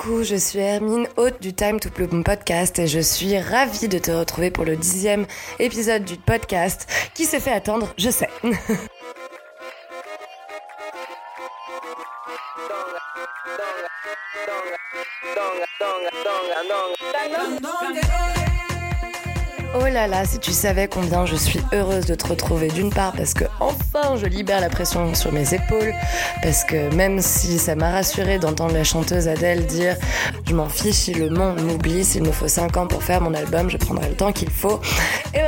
Coucou, je suis Hermine, hôte du Time to Bloom podcast et je suis ravie de te retrouver pour le dixième épisode du podcast qui s'est fait attendre, je sais. Oh là là, si tu savais combien je suis heureuse de te retrouver d'une part parce que enfin je libère la pression sur mes épaules, parce que même si ça m'a rassuré d'entendre la chanteuse Adèle dire je m'en fiche si le monde m'oublie, s'il me faut 5 ans pour faire mon album, je prendrai le temps qu'il faut.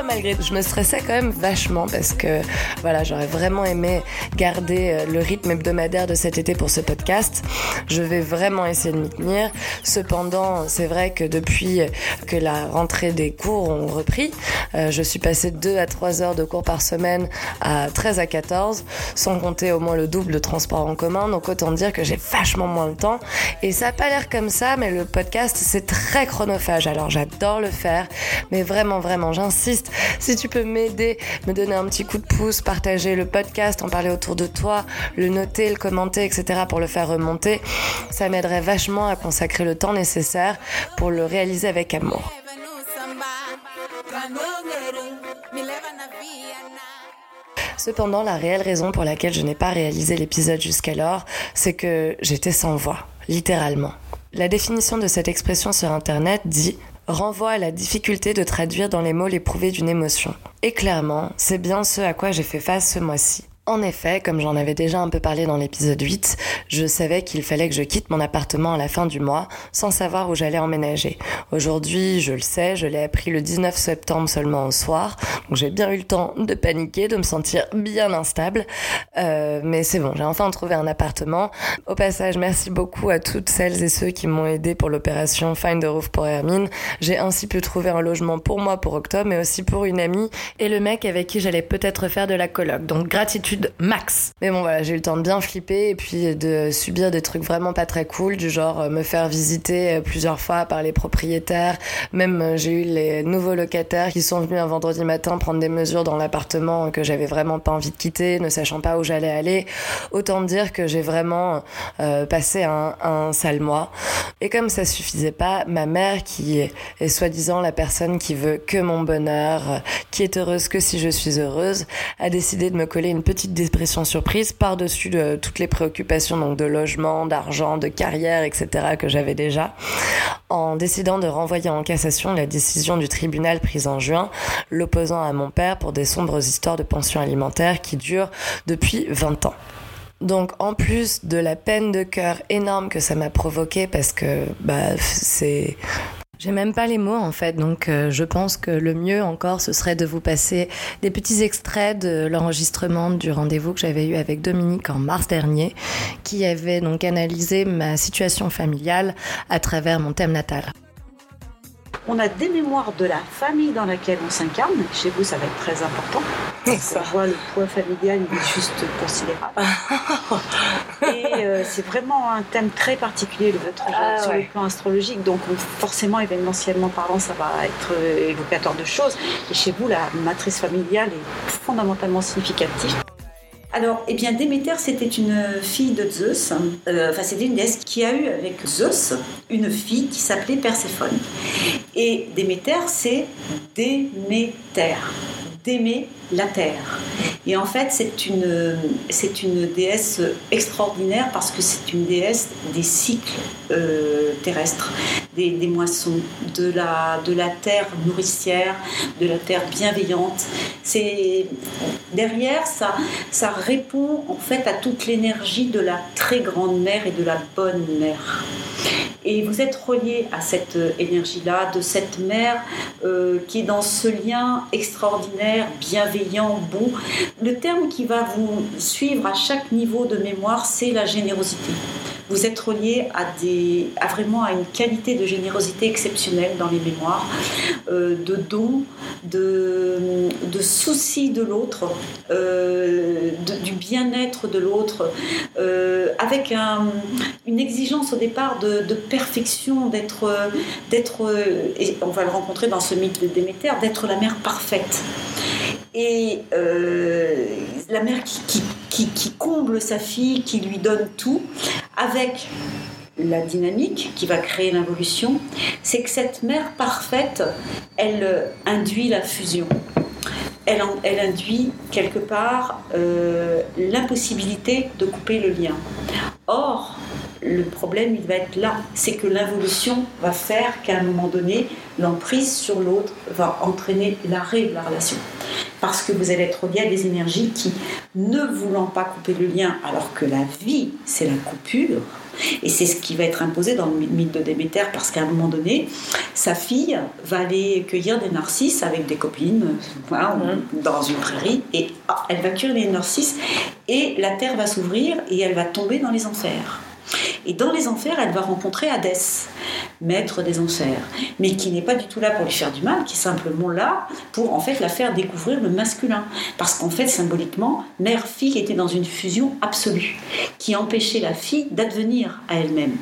Malgré je me stressais quand même vachement parce que voilà, j'aurais vraiment aimé garder euh, le rythme hebdomadaire de cet été pour ce podcast. Je vais vraiment essayer de m'y tenir. Cependant, c'est vrai que depuis que la rentrée des cours ont repris euh, je suis passée de 2 à 3 heures de cours par semaine à 13 à 14, sans compter au moins le double de transport en commun. Donc autant dire que j'ai vachement moins de temps. Et ça n'a pas l'air comme ça, mais le podcast, c'est très chronophage. Alors j'adore le faire, mais vraiment, vraiment, j'insiste. Si tu peux m'aider, me donner un petit coup de pouce, partager le podcast, en parler autour de toi, le noter, le commenter, etc. pour le faire remonter, ça m'aiderait vachement à consacrer le temps nécessaire pour le réaliser avec amour. Cependant, la réelle raison pour laquelle je n'ai pas réalisé l'épisode jusqu'alors, c'est que j'étais sans voix, littéralement. La définition de cette expression sur Internet dit renvoie à la difficulté de traduire dans les mots l'éprouvé d'une émotion. Et clairement, c'est bien ce à quoi j'ai fait face ce mois-ci. En effet, comme j'en avais déjà un peu parlé dans l'épisode 8, je savais qu'il fallait que je quitte mon appartement à la fin du mois sans savoir où j'allais emménager. Aujourd'hui, je le sais, je l'ai appris le 19 septembre seulement au soir, donc j'ai bien eu le temps de paniquer, de me sentir bien instable. Euh, mais c'est bon, j'ai enfin trouvé un appartement. Au passage, merci beaucoup à toutes celles et ceux qui m'ont aidé pour l'opération Find the Roof pour Hermine. J'ai ainsi pu trouver un logement pour moi pour octobre, mais aussi pour une amie et le mec avec qui j'allais peut-être faire de la coloc. Donc gratitude max. Mais bon, voilà, j'ai eu le temps de bien flipper et puis de subir des trucs vraiment pas très cool, du genre euh, me faire visiter euh, plusieurs fois par les propriétaires. Même euh, j'ai eu les nouveaux locataires qui sont venus un vendredi matin prendre des mesures dans l'appartement que j'avais vraiment pas envie de quitter, ne sachant pas où j'allais aller. Autant dire que j'ai vraiment passé un, un sale mois. Et comme ça suffisait pas, ma mère, qui est soi-disant la personne qui veut que mon bonheur, qui est heureuse que si je suis heureuse, a décidé de me coller une petite dépression surprise par-dessus de, toutes les préoccupations donc de logement, d'argent, de carrière, etc. que j'avais déjà, en décidant de renvoyer en cassation la décision du tribunal prise en juin, l'opposant à mon père pour des sombres histoires de pension alimentaire qui durent depuis 20 ans. Donc en plus de la peine de cœur énorme que ça m'a provoqué parce que bah c'est j'ai même pas les mots en fait, donc euh, je pense que le mieux encore ce serait de vous passer des petits extraits de l'enregistrement du rendez-vous que j'avais eu avec Dominique en mars dernier, qui avait donc analysé ma situation familiale à travers mon thème natal on a des mémoires de la famille dans laquelle on s'incarne. Chez vous, ça va être très important. Ça. On voit le poids familial, il est juste considérable. Et euh, c'est vraiment un thème très particulier, le votre ah, sur le plan astrologique. Donc, forcément, événementiellement parlant, ça va être euh, évocateur de choses. Et chez vous, la matrice familiale est fondamentalement significative. Alors, eh bien, Déméter, c'était une fille de Zeus. Euh, enfin, c'était une déesse qui a eu avec Zeus une fille qui s'appelait Perséphone. Et Déméter, c'est Déméter. D'aimer la terre. Et en fait, c'est une, c'est une déesse extraordinaire parce que c'est une déesse des cycles euh, terrestres, des, des, moissons, de la, de la terre nourricière, de la terre bienveillante. C'est derrière ça, ça répond en fait à toute l'énergie de la très grande mère et de la bonne mère. Et vous êtes relié à cette énergie-là, de cette mère euh, qui est dans ce lien extraordinaire, bienveillant, bon. Le terme qui va vous suivre à chaque niveau de mémoire, c'est la générosité vous êtes relié à, des, à vraiment à une qualité de générosité exceptionnelle dans les mémoires, euh, de dons, de, de soucis de l'autre, euh, du bien-être de l'autre, euh, avec une exigence au départ de, perfection, d'être, d'être, et on va le rencontrer dans ce mythe de Déméter, d'être la mère parfaite. Et la mère qui, comble sa fille, qui lui donne tout, avec la dynamique qui va créer l'involution, c'est que cette mère parfaite, elle euh, induit la fusion. Elle, elle induit quelque part euh, l'impossibilité de couper le lien. Or, le problème, il va être là. C'est que l'involution va faire qu'à un moment donné, l'emprise sur l'autre va entraîner l'arrêt de la relation. Parce que vous allez être lié à des énergies qui, ne voulant pas couper le lien, alors que la vie, c'est la coupure, et c'est ce qui va être imposé dans le mythe de Déméter, parce qu'à un moment donné, sa fille va aller cueillir des narcisses avec des copines mmh. dans une prairie, et ah, elle va cueillir les narcisses, et la terre va s'ouvrir, et elle va tomber dans les enfers. Et dans les enfers, elle va rencontrer Hadès, maître des enfers, mais qui n'est pas du tout là pour lui faire du mal, qui est simplement là pour en fait la faire découvrir le masculin. Parce qu'en fait, symboliquement, mère-fille était dans une fusion absolue, qui empêchait la fille d'advenir à elle-même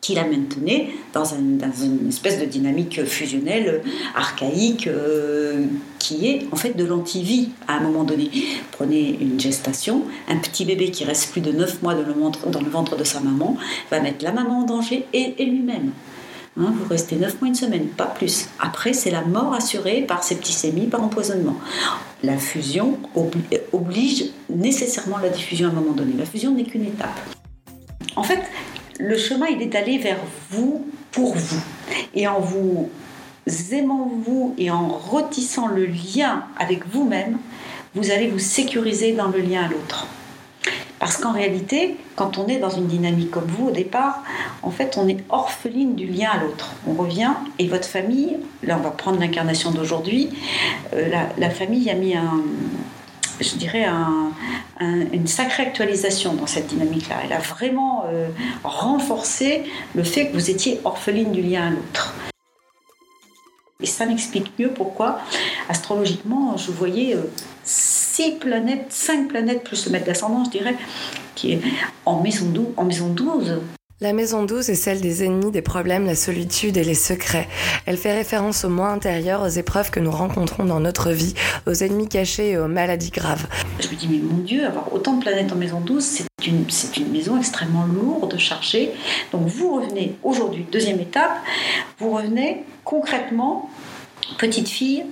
qui la maintenait dans, une espèce de dynamique fusionnelle archaïque euh, qui est en fait de l'antivie à un moment donné. Prenez une gestation, un petit bébé qui reste plus de 9 mois dans le ventre, de sa maman va mettre la maman en danger et, lui-même. Hein, vous restez 9 mois, une semaine, pas plus. Après, c'est la mort assurée par septicémie, par empoisonnement. La fusion oblige nécessairement la diffusion à un moment donné. La fusion n'est qu'une étape. En fait, le chemin, il est d'aller vers vous pour vous. Et en vous aimant vous et en retissant le lien avec vous-même, vous allez vous sécuriser dans le lien à l'autre. Parce qu'en réalité, quand on est dans une dynamique comme vous au départ, en fait, on est orpheline du lien à l'autre. On revient et votre famille, là on va prendre l'incarnation d'aujourd'hui, euh, la, famille a mis un, je dirais, une sacrée actualisation dans cette dynamique-là. Elle a vraiment euh, renforcé le fait que vous étiez orpheline du lien à l'autre. Et ça m'explique mieux pourquoi, astrologiquement, je voyais euh, six planètes, cinq planètes plus le maître d'ascendant, je dirais, qui est en maison, 12, en maison 12. La maison 12 est celle des ennemis, des problèmes, la solitude et les secrets. Elle fait référence au moi intérieur, aux épreuves que nous rencontrons dans notre vie, aux ennemis cachés et aux maladies graves. Je me dis, mais mon Dieu, avoir autant de planètes en maison 12, c'est une, une maison extrêmement lourde, chargée. Donc vous revenez aujourd'hui, deuxième étape, vous revenez concrètement, petite fille,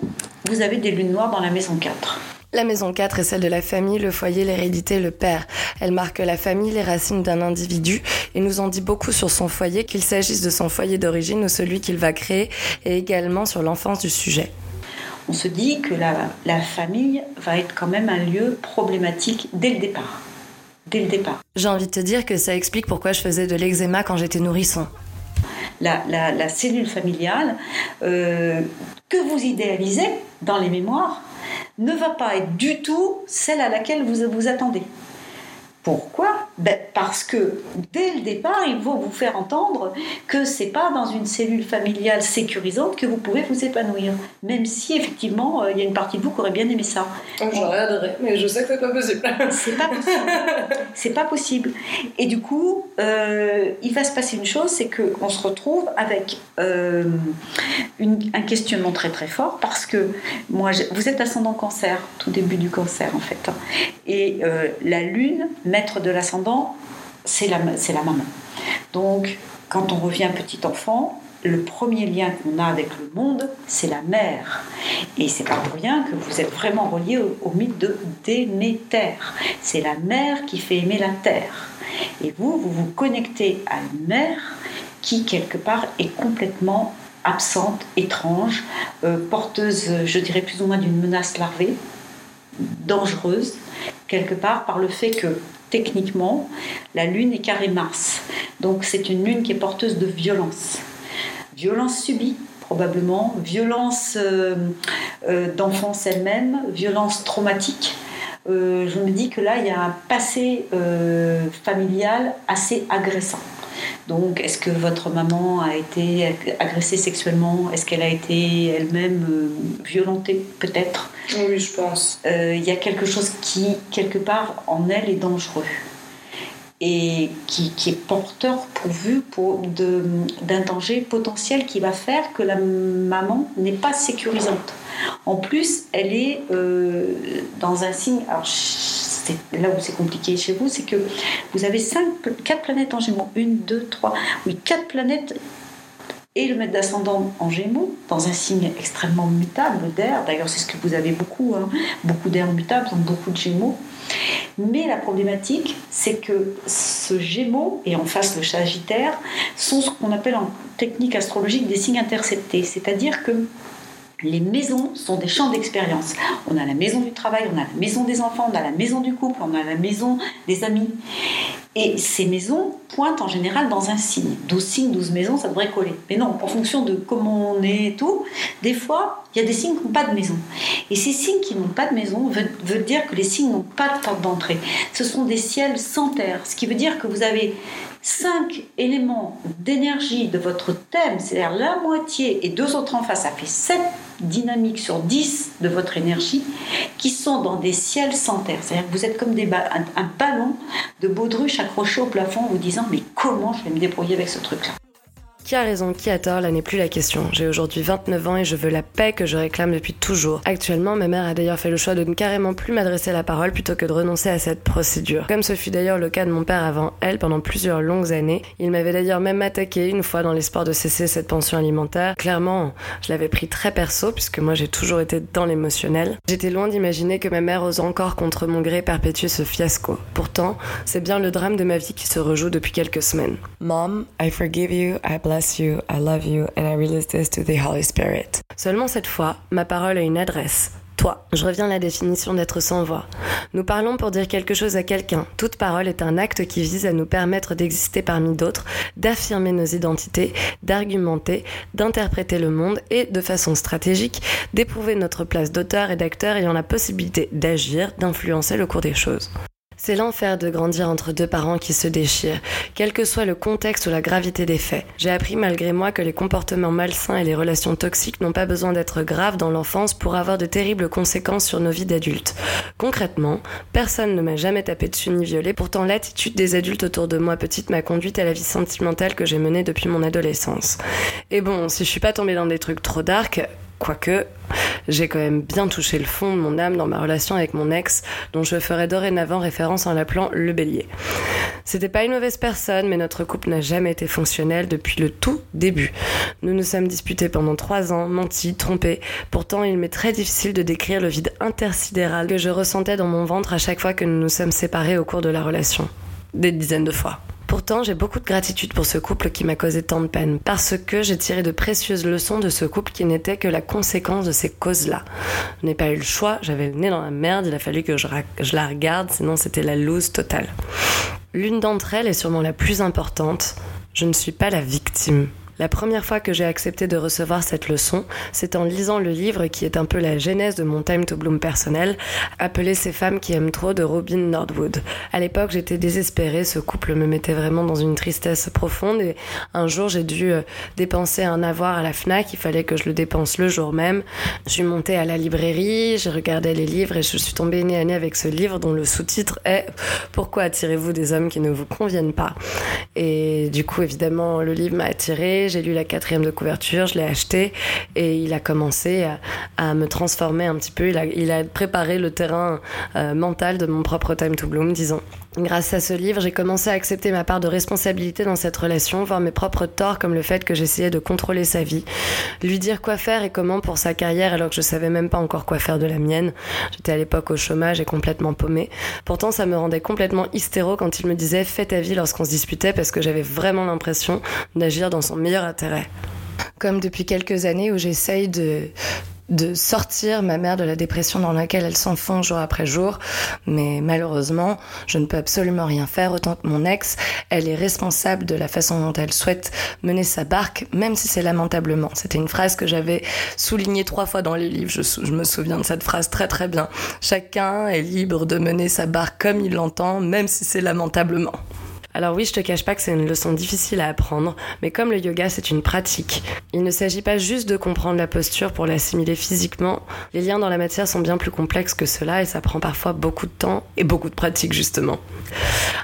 vous avez des lunes noires dans la maison 4. La maison 4 est celle de la famille, le foyer, l'hérédité, le père. Elle marque la famille, les racines d'un individu et nous en dit beaucoup sur son foyer, qu'il s'agisse de son foyer d'origine ou celui qu'il va créer, et également sur l'enfance du sujet. On se dit que la, famille va être quand même un lieu problématique dès le départ. Dès le départ. J'ai envie de te dire que ça explique pourquoi je faisais de l'eczéma quand j'étais nourrisson. La, cellule familiale euh, que vous idéalisez dans les mémoires, ne va pas être du tout celle à laquelle vous vous attendez. Pourquoi? Ben Parce que dès le départ, il faut vous faire entendre que c'est pas dans une cellule familiale sécurisante que vous pouvez vous épanouir. Même si effectivement, euh, il y a une partie de vous qui aurait bien aimé ça. Oh, j'aurais adoré, mais je sais que c'est pas possible. c'est pas possible. c'est pas possible. Et du coup, euh, il va se passer une chose, c'est qu'on se retrouve avec euh, un questionnement très très fort parce que moi, vous êtes ascendant cancer, tout début du cancer en fait, et la lune de l'ascendant, c'est la, la maman. Donc, quand on revient petit enfant, le premier lien qu'on a avec le monde, c'est la mère. Et c'est pas pour rien que vous êtes vraiment relié au, mythe de Déméter. C'est la mère qui fait aimer la terre. Et vous, vous vous connectez à une mère qui, quelque part, est complètement absente, étrange, euh, porteuse, je dirais plus ou moins d'une menace larvée, dangereuse, quelque part par le fait que techniquement, la Lune est carré Mars. Donc c'est une Lune qui est porteuse de violence. Violence subie, probablement, violence euh, euh, d'enfance elle-même, violence traumatique. Euh, je me dis que là, il y a un passé familial assez agressant. Donc, est-ce que votre maman a été agressée sexuellement? Est-ce qu'elle a été elle-même violentée Peut-être? Oui, je pense. Euh, il y a quelque chose qui, quelque part, en elle est dangereux et qui, est porteur pourvu pour d'un danger potentiel qui va faire que la maman n'est pas sécurisante. En plus, elle est euh, dans un signe, alors c'est là où c'est compliqué chez vous, c'est que vous avez cinq, quatre planètes en Gémeaux, une, deux, trois, oui, quatre planètes et le maître d'ascendant en Gémeaux, dans un signe extrêmement mutable d'air. D'ailleurs, c'est ce que vous avez beaucoup, hein. beaucoup d'air mutable, beaucoup de Gémeaux. Mais la problématique, c'est que ce Gémeaux et en face le Sagittaire sont ce qu'on appelle en technique astrologique des signes interceptés, c'est-à-dire que les maisons sont des champs d'expérience. On a la maison du travail, on a la maison des enfants, on a la maison du couple, on a la maison des amis. Et ces maisons pointent en général dans un signe. 12 signes, 12 maisons, ça devrait coller. Mais non, en fonction de comment on est et tout, des fois, il y a des signes qui n'ont pas de maison. Et ces signes qui n'ont pas de maison veulent, dire que les signes n'ont pas de porte d'entrée. Ce sont des ciels sans terre, ce qui veut dire que vous avez cinq éléments d'énergie de votre thème, c'est-à-dire la moitié et deux autres en face, ça fait sept dynamiques sur 10 de votre énergie qui sont dans des ciels sans terre. C'est-à-dire que vous êtes comme des un, ballon de baudruche accroché au plafond en vous disant mais comment je vais me débrouiller avec ce truc-là? Qui a raison, qui a tort, là n'est plus la question. J'ai aujourd'hui 29 ans et je veux la paix que je réclame depuis toujours. Actuellement, ma mère a d'ailleurs fait le choix de ne carrément plus m'adresser la parole plutôt que de renoncer à cette procédure. Comme ce fut d'ailleurs le cas de mon père avant elle pendant plusieurs longues années. Il m'avait d'ailleurs même attaqué une fois dans l'espoir de cesser cette pension alimentaire. Clairement, je l'avais pris très perso puisque moi j'ai toujours été dans l'émotionnel. J'étais loin d'imaginer que ma mère ose encore contre mon gré perpétuer ce fiasco. Pourtant, c'est bien le drame de ma vie qui se rejoue depuis quelques semaines. Mom, I forgive you, I bless you, I love you, and I release this to the Holy Spirit. Seulement cette fois, ma parole a une adresse. Toi, je reviens à la définition d'être sans voix. Nous parlons pour dire quelque chose à quelqu'un. Toute parole est un acte qui vise à nous permettre d'exister parmi d'autres, d'affirmer nos identités, d'argumenter, d'interpréter le monde et, de façon stratégique, d'éprouver notre place d'auteur et d'acteur ayant la possibilité d'agir, d'influencer le cours des choses. C'est l'enfer de grandir entre deux parents qui se déchirent, quel que soit le contexte ou la gravité des faits. J'ai appris malgré moi que les comportements malsains et les relations toxiques n'ont pas besoin d'être graves dans l'enfance pour avoir de terribles conséquences sur nos vies d'adultes. Concrètement, personne ne m'a jamais tapé dessus ni violé, pourtant l'attitude des adultes autour de moi petite m'a conduite à la vie sentimentale que j'ai menée depuis mon adolescence. Et bon, si je suis pas tombée dans des trucs trop dark, Quoique, j'ai quand même bien touché le fond de mon âme dans ma relation avec mon ex, dont je ferai dorénavant référence en l'appelant le bélier. C'était pas une mauvaise personne, mais notre couple n'a jamais été fonctionnel depuis le tout début. Nous nous sommes disputés pendant trois ans, mentis, trompés. Pourtant, il m'est très difficile de décrire le vide intersidéral que je ressentais dans mon ventre à chaque fois que nous nous sommes séparés au cours de la relation. Des dizaines de fois. Pourtant, j'ai beaucoup de gratitude pour ce couple qui m'a causé tant de peine, parce que j'ai tiré de précieuses leçons de ce couple qui n'était que la conséquence de ces causes-là. Je n'ai pas eu le choix, j'avais le nez dans la merde, il a fallu que je, je la regarde, sinon c'était la loose totale. L'une d'entre elles est sûrement la plus importante, je ne suis pas la victime. La première fois que j'ai accepté de recevoir cette leçon, c'est en lisant le livre qui est un peu la genèse de mon Time to Bloom personnel, appelé Ces femmes qui aiment trop de Robin Nordwood. À l'époque, j'étais désespérée, ce couple me mettait vraiment dans une tristesse profonde et un jour, j'ai dû euh, dépenser un avoir à la FNAC, il fallait que je le dépense le jour même. Je suis montée à la librairie, j'ai regardé les livres et je suis tombée nez à nez avec ce livre dont le sous-titre est Pourquoi attirez-vous des hommes qui ne vous conviennent pas? Et du coup, évidemment, le livre m'a attirée j'ai lu la quatrième de couverture, je l'ai acheté et il a commencé à, me transformer un petit peu. Il a, préparé le terrain euh, mental de mon propre Time to Bloom, disons. Grâce à ce livre, j'ai commencé à accepter ma part de responsabilité dans cette relation, voir mes propres torts comme le fait que j'essayais de contrôler sa vie, lui dire quoi faire et comment pour sa carrière alors que je savais même pas encore quoi faire de la mienne. J'étais à l'époque au chômage et complètement paumée. Pourtant, ça me rendait complètement hystéro quand il me disait fais ta vie lorsqu'on se disputait parce que j'avais vraiment l'impression d'agir dans son meilleur intérêt comme depuis quelques années où j'essaye de de sortir ma mère de la dépression dans laquelle elle s'enfonce jour après jour. Mais malheureusement, je ne peux absolument rien faire autant que mon ex. Elle est responsable de la façon dont elle souhaite mener sa barque, même si c'est lamentablement. C'était une phrase que j'avais soulignée trois fois dans les livres. Je, me souviens de cette phrase très très bien. Chacun est libre de mener sa barque comme il l'entend, même si c'est lamentablement. Alors oui, je te cache pas que c'est une leçon difficile à apprendre, mais comme le yoga c'est une pratique, il ne s'agit pas juste de comprendre la posture pour l'assimiler physiquement. Les liens dans la matière sont bien plus complexes que cela et ça prend parfois beaucoup de temps et beaucoup de pratique justement.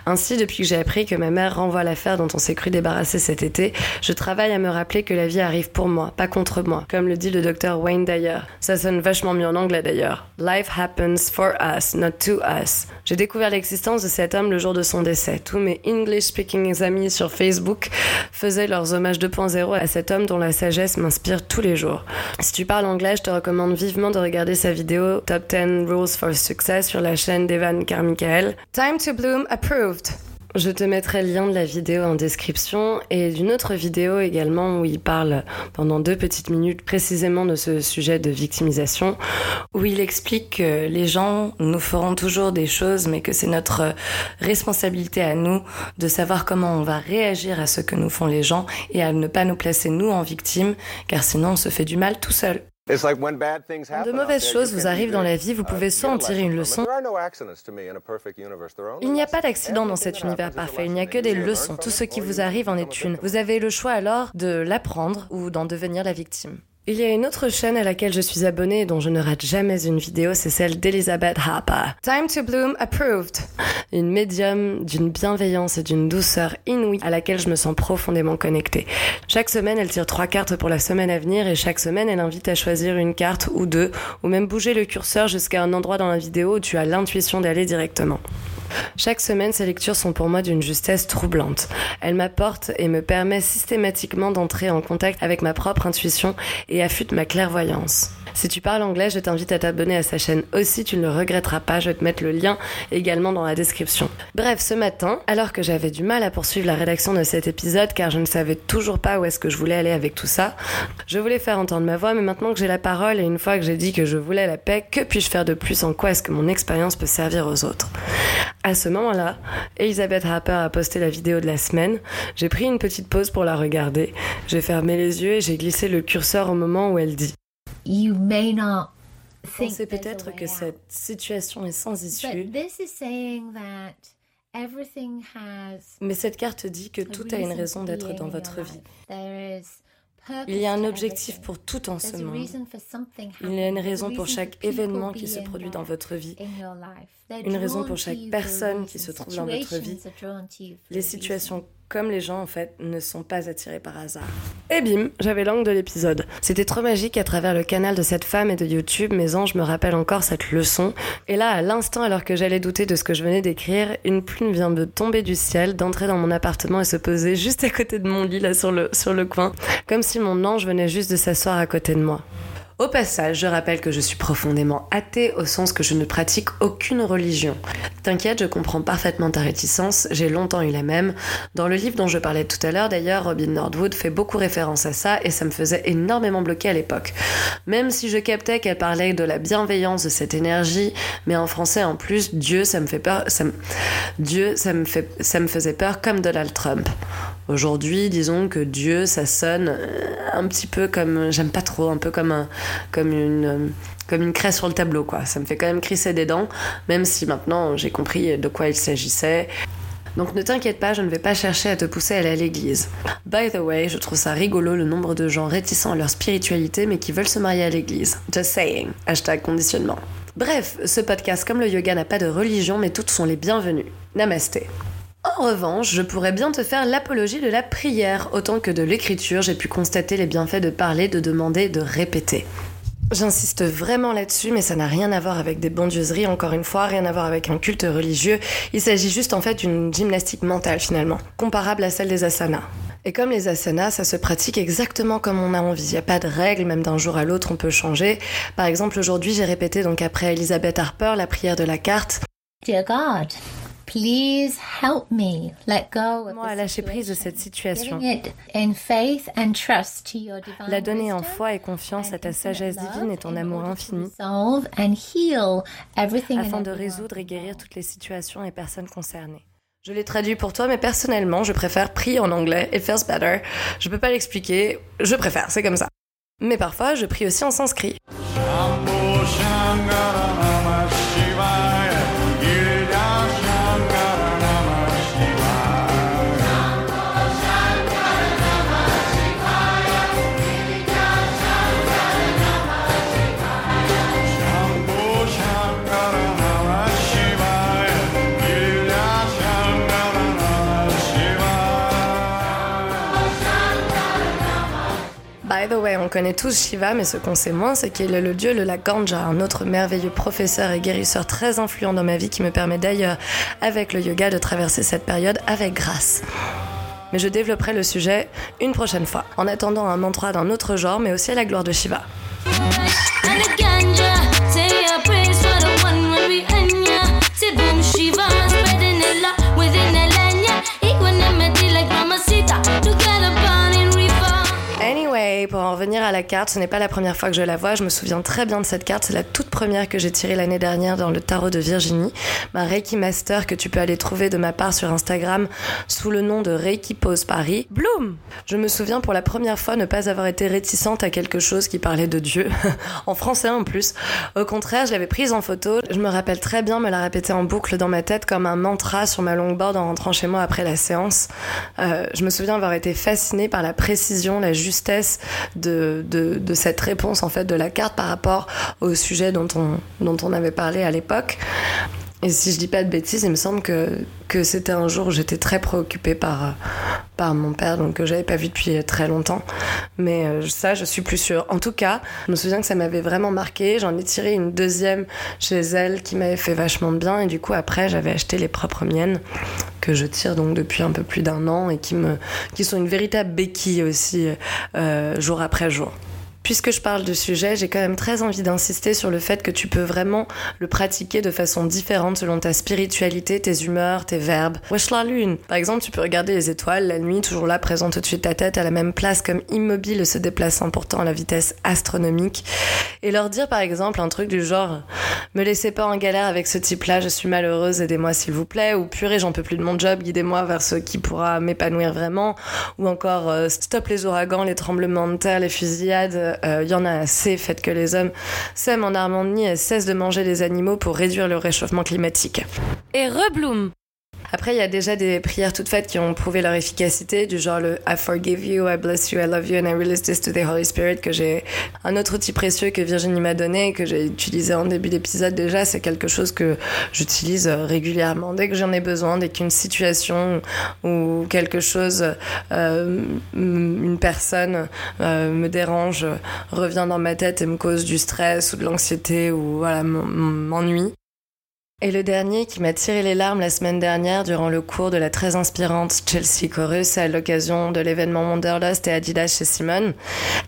Ainsi, depuis que j'ai appris que ma mère renvoie l'affaire dont on s'est cru débarrasser cet été, je travaille à me rappeler que la vie arrive pour moi, pas contre moi, comme le dit le docteur Wayne Dyer. Ça sonne vachement mieux en anglais d'ailleurs. Life happens for us, not to us. J'ai découvert l'existence de cet homme le jour de son décès. Tous mes English speaking amis sur Facebook faisaient leurs hommages 2.0 à cet homme dont la sagesse m'inspire tous les jours. Si tu parles anglais, je te recommande vivement de regarder sa vidéo Top 10 Rules for Success sur la chaîne d'Evan Carmichael. Time to Bloom approved. Je te mettrai le lien de la vidéo en description et d'une autre vidéo également où il parle pendant deux petites minutes précisément de ce sujet de victimisation, où il explique que les gens nous feront toujours des choses, mais que c'est notre responsabilité à nous de savoir comment on va réagir à ce que nous font les gens et à ne pas nous placer nous en victime, car sinon on se fait du mal tout seul. De mauvaises choses vous arrivent dans la vie, vous pouvez soit en tirer une leçon. Il n'y a pas d'accident dans cet univers parfait, il n'y a que des leçons. Tout ce qui vous arrive en est une. Vous avez le choix alors de l'apprendre ou d'en devenir la victime. Il y a une autre chaîne à laquelle je suis abonnée et dont je ne rate jamais une vidéo, c'est celle d'Elizabeth Harper. Time to Bloom Approved. Une médium d'une bienveillance et d'une douceur inouïe à laquelle je me sens profondément connectée. Chaque semaine, elle tire trois cartes pour la semaine à venir et chaque semaine, elle invite à choisir une carte ou deux, ou même bouger le curseur jusqu'à un endroit dans la vidéo où tu as l'intuition d'aller directement. Chaque semaine, ces lectures sont pour moi d'une justesse troublante. Elles m'apportent et me permettent systématiquement d'entrer en contact avec ma propre intuition et affûtent ma clairvoyance. Si tu parles anglais, je t'invite à t'abonner à sa chaîne aussi, tu ne le regretteras pas, je vais te mettre le lien également dans la description. Bref, ce matin, alors que j'avais du mal à poursuivre la rédaction de cet épisode car je ne savais toujours pas où est-ce que je voulais aller avec tout ça, je voulais faire entendre ma voix, mais maintenant que j'ai la parole et une fois que j'ai dit que je voulais la paix, que puis-je faire de plus En quoi est-ce que mon expérience peut servir aux autres? À ce moment-là, Elisabeth Harper a posté la vidéo de la semaine. J'ai pris une petite pause pour la regarder. J'ai fermé les yeux et j'ai glissé le curseur au moment où elle dit Pensez peut-être que cette situation est sans issue. Mais cette carte dit que tout a une raison d'être dans votre vie. Il y a un objectif pour tout en ce monde. Il y a une raison pour chaque événement qui se produit dans votre vie. Une raison pour chaque personne qui se trouve dans votre vie. Les situations comme les gens en fait ne sont pas attirés par hasard. Et bim, j'avais l'angle de l'épisode. C'était trop magique à travers le canal de cette femme et de YouTube, mes anges me rappellent encore cette leçon. Et là, à l'instant, alors que j'allais douter de ce que je venais d'écrire, une plume vient de tomber du ciel, d'entrer dans mon appartement et se poser juste à côté de mon lit, là sur le, sur le coin, comme si mon ange venait juste de s'asseoir à côté de moi. Au passage, je rappelle que je suis profondément athée au sens que je ne pratique aucune religion. T'inquiète, je comprends parfaitement ta réticence, j'ai longtemps eu la même. Dans le livre dont je parlais tout à l'heure, d'ailleurs, Robin Nordwood fait beaucoup référence à ça et ça me faisait énormément bloquer à l'époque. Même si je captais qu'elle parlait de la bienveillance de cette énergie, mais en français en plus, Dieu, ça me fait peur, ça me... Dieu, fait... ça me faisait peur comme Donald Trump. Aujourd'hui, disons que Dieu, ça sonne euh, un petit peu comme, j'aime pas trop, un peu comme un, comme une comme une craie sur le tableau quoi. Ça me fait quand même crisser des dents, même si maintenant j'ai compris de quoi il s'agissait. Donc ne t'inquiète pas, je ne vais pas chercher à te pousser à aller à l'église. By the way, je trouve ça rigolo le nombre de gens réticents à leur spiritualité mais qui veulent se marier à l'église. Just saying. Hashtag conditionnement. Bref, ce podcast comme le yoga n'a pas de religion mais toutes sont les bienvenues. Namasté. En revanche, je pourrais bien te faire l'apologie de la prière, autant que de l'écriture, j'ai pu constater les bienfaits de parler, de demander, de répéter. J'insiste vraiment là-dessus, mais ça n'a rien à voir avec des bondieuseries, encore une fois, rien à voir avec un culte religieux. Il s'agit juste en fait d'une gymnastique mentale finalement, comparable à celle des asanas. Et comme les asanas, ça se pratique exactement comme on a envie. Il n'y a pas de règles, même d'un jour à l'autre, on peut changer. Par exemple, aujourd'hui, j'ai répété donc après Elizabeth Harper la prière de la carte. Dear God, Please help me let go of Moi, lâcher prise de cette situation. In faith and trust to your divine La donner en foi et confiance à ta sagesse divine et ton amour infini. and heal everything afin de résoudre et guérir toutes les situations et personnes concernées. Je l'ai traduit pour toi, mais personnellement, je préfère prier en anglais. It feels better. Je peux pas l'expliquer. Je préfère, c'est comme ça. Mais parfois, je prie aussi en sanskrit. Connaît tous Shiva, mais ce qu'on sait moins, c'est qu'il est le dieu de la ganja, un autre merveilleux professeur et guérisseur très influent dans ma vie qui me permet d'ailleurs, avec le yoga, de traverser cette période avec grâce mais je développerai le sujet une prochaine fois, en attendant un mantra d'un autre genre, mais aussi à la gloire de Shiva. Revenir à la carte, ce n'est pas la première fois que je la vois. Je me souviens très bien de cette carte. C'est la toute première que j'ai tirée l'année dernière dans le tarot de Virginie. Ma Reiki Master que tu peux aller trouver de ma part sur Instagram sous le nom de Reiki Pose Paris. Bloom Je me souviens pour la première fois ne pas avoir été réticente à quelque chose qui parlait de Dieu. en français en plus. Au contraire, je l'avais prise en photo. Je me rappelle très bien me la répéter en boucle dans ma tête comme un mantra sur ma longboard en rentrant chez moi après la séance. Euh, je me souviens avoir été fascinée par la précision, la justesse de, de, cette réponse en fait de la carte par rapport au sujet dont on, dont on avait parlé à l'époque. Et si je dis pas de bêtises, il me semble que, que c'était un jour où j'étais très préoccupée par, par mon père, donc que j'avais pas vu depuis très longtemps. Mais euh, ça, je suis plus sûre. En tout cas, je me souviens que ça m'avait vraiment marqué. J'en ai tiré une deuxième chez elle qui m'avait fait vachement de bien. Et du coup, après, j'avais acheté les propres miennes que je tire donc depuis un peu plus d'un an et qui, me, qui sont une véritable béquille aussi, euh, jour après jour. Puisque je parle de sujet, j'ai quand même très envie d'insister sur le fait que tu peux vraiment le pratiquer de façon différente selon ta spiritualité, tes humeurs, tes verbes. Wesh la lune Par exemple, tu peux regarder les étoiles la nuit, toujours là, présente au-dessus de ta tête, à la même place, comme immobile, se déplaçant pourtant à la vitesse astronomique. Et leur dire par exemple un truc du genre « Me laissez pas en galère avec ce type-là, je suis malheureuse, aidez-moi s'il vous plaît » ou « Purée, j'en peux plus de mon job, guidez-moi vers ce qui pourra m'épanouir vraiment » ou encore euh, Stop les ouragans, les tremblements de terre, les fusillades » il euh, y en a assez, fait que les hommes sèment en Armandie et cessent de manger les animaux pour réduire le réchauffement climatique. Et rebloom après, il y a déjà des prières toutes faites qui ont prouvé leur efficacité, du genre le I forgive you, I bless you, I love you, and I release this to the Holy Spirit, que j'ai un autre outil précieux que Virginie m'a donné que j'ai utilisé en début d'épisode déjà. C'est quelque chose que j'utilise régulièrement dès que j'en ai besoin, dès qu'une situation ou quelque chose, euh, une personne euh, me dérange, revient dans ma tête et me cause du stress ou de l'anxiété ou voilà m'ennuie. Et le dernier qui m'a tiré les larmes la semaine dernière durant le cours de la très inspirante Chelsea Chorus à l'occasion de l'événement Wanderlust et Adidas chez Simone.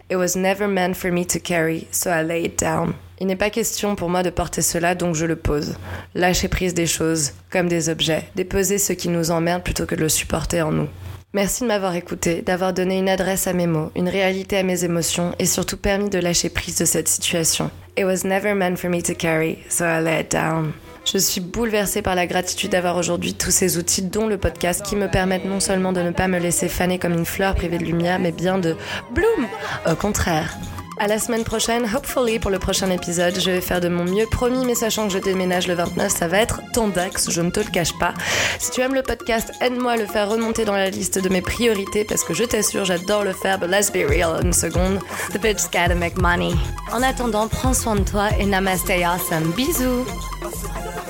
It was never meant for me to carry, so I lay it down. Il n'est pas question pour moi de porter cela, donc je le pose. Lâcher prise des choses, comme des objets, déposer ce qui nous emmerde plutôt que de le supporter en nous. Merci de m'avoir écouté, d'avoir donné une adresse à mes mots, une réalité à mes émotions et surtout permis de lâcher prise de cette situation. It was never meant for me to carry, so I lay it down. Je suis bouleversée par la gratitude d'avoir aujourd'hui tous ces outils, dont le podcast, qui me permettent non seulement de ne pas me laisser faner comme une fleur privée de lumière, mais bien de bloom Au contraire. À la semaine prochaine, hopefully pour le prochain épisode, je vais faire de mon mieux, promis, mais sachant que je déménage le 29, ça va être ton Dax, je ne te le cache pas. Si tu aimes le podcast, aide-moi à le faire remonter dans la liste de mes priorités parce que je t'assure, j'adore le faire, but let's be real une seconde. The bitch gotta make money. En attendant, prends soin de toi et namaste awesome. Bisous! I don't know.